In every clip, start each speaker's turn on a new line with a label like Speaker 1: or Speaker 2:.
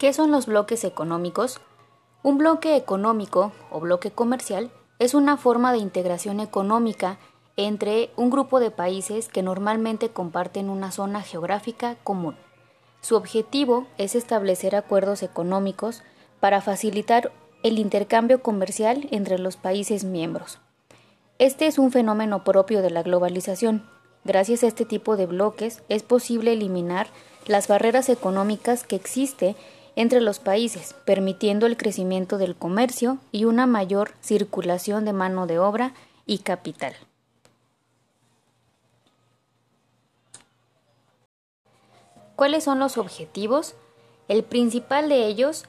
Speaker 1: ¿Qué son los bloques económicos? Un bloque económico o bloque comercial es una forma de integración económica entre un grupo de países que normalmente comparten una zona geográfica común. Su objetivo es establecer acuerdos económicos para facilitar el intercambio comercial entre los países miembros. Este es un fenómeno propio de la globalización. Gracias a este tipo de bloques es posible eliminar las barreras económicas que existen entre los países, permitiendo el crecimiento del comercio y una mayor circulación de mano de obra y capital. ¿Cuáles son los objetivos? El principal de ellos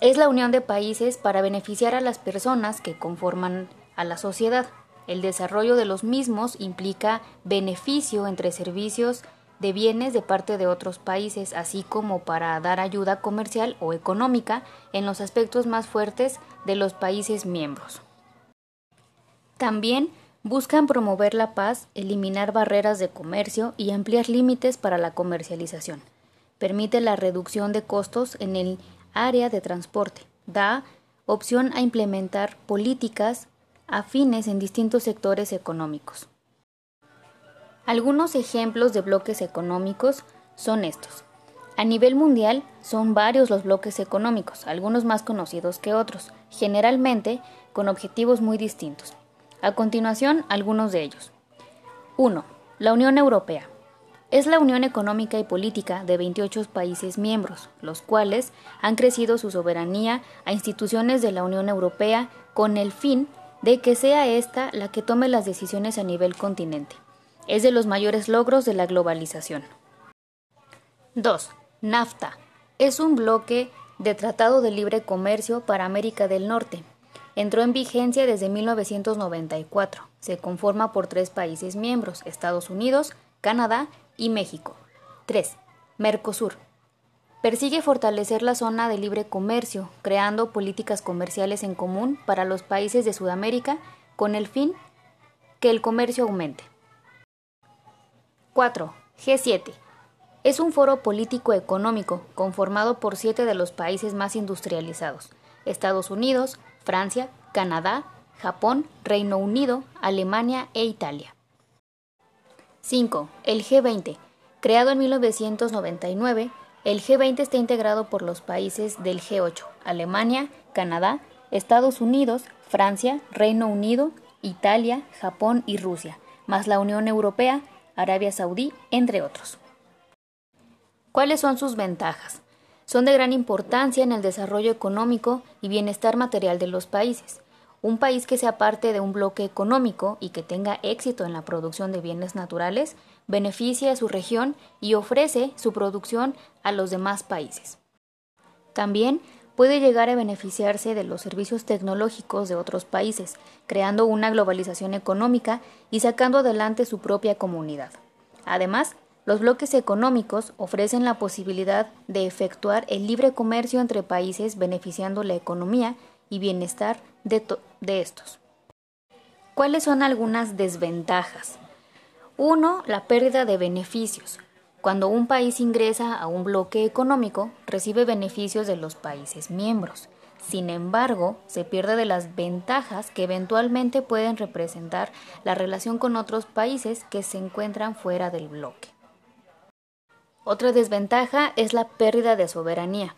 Speaker 1: es la unión de países para beneficiar a las personas que conforman a la sociedad. El desarrollo de los mismos implica beneficio entre servicios de bienes de parte de otros países, así como para dar ayuda comercial o económica en los aspectos más fuertes de los países miembros. También buscan promover la paz, eliminar barreras de comercio y ampliar límites para la comercialización. Permite la reducción de costos en el área de transporte. Da opción a implementar políticas afines en distintos sectores económicos. Algunos ejemplos de bloques económicos son estos. A nivel mundial son varios los bloques económicos, algunos más conocidos que otros, generalmente con objetivos muy distintos. A continuación, algunos de ellos. 1. La Unión Europea. Es la unión económica y política de 28 países miembros, los cuales han crecido su soberanía a instituciones de la Unión Europea con el fin de que sea ésta la que tome las decisiones a nivel continente es de los mayores logros de la globalización. 2. NAFTA es un bloque de Tratado de Libre Comercio para América del Norte. Entró en vigencia desde 1994. Se conforma por tres países miembros, Estados Unidos, Canadá y México. 3. Mercosur. Persigue fortalecer la zona de libre comercio, creando políticas comerciales en común para los países de Sudamérica con el fin que el comercio aumente. 4. G7. Es un foro político económico conformado por siete de los países más industrializados, Estados Unidos, Francia, Canadá, Japón, Reino Unido, Alemania e Italia. 5. El G20. Creado en 1999, el G20 está integrado por los países del G8, Alemania, Canadá, Estados Unidos, Francia, Reino Unido, Italia, Japón y Rusia, más la Unión Europea, Arabia Saudí, entre otros. ¿Cuáles son sus ventajas? Son de gran importancia en el desarrollo económico y bienestar material de los países. Un país que sea parte de un bloque económico y que tenga éxito en la producción de bienes naturales beneficia a su región y ofrece su producción a los demás países. También puede llegar a beneficiarse de los servicios tecnológicos de otros países, creando una globalización económica y sacando adelante su propia comunidad. Además, los bloques económicos ofrecen la posibilidad de efectuar el libre comercio entre países beneficiando la economía y bienestar de, estos. ¿Cuáles son algunas desventajas? 1. La pérdida de beneficios. Cuando un país ingresa a un bloque económico, recibe beneficios de los países miembros. Sin embargo, se pierde de las ventajas que eventualmente pueden representar la relación con otros países que se encuentran fuera del bloque. Otra desventaja es la pérdida de soberanía.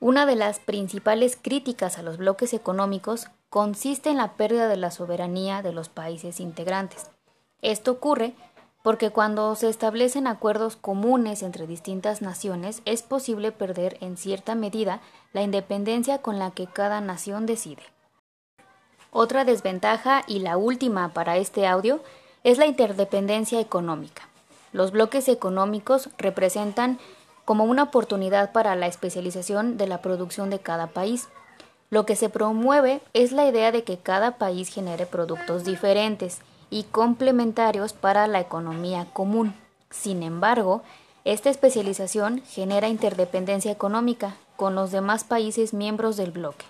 Speaker 1: Una de las principales críticas a los bloques económicos consiste en la pérdida de la soberanía de los países integrantes. Esto ocurre porque cuando se establecen acuerdos comunes entre distintas naciones es posible perder en cierta medida la independencia con la que cada nación decide. Otra desventaja y la última para este audio es la interdependencia económica. Los bloques económicos representan como una oportunidad para la especialización de la producción de cada país. Lo que se promueve es la idea de que cada país genere productos diferentes y complementarios para la economía común. Sin embargo, esta especialización genera interdependencia económica con los demás países miembros del bloque.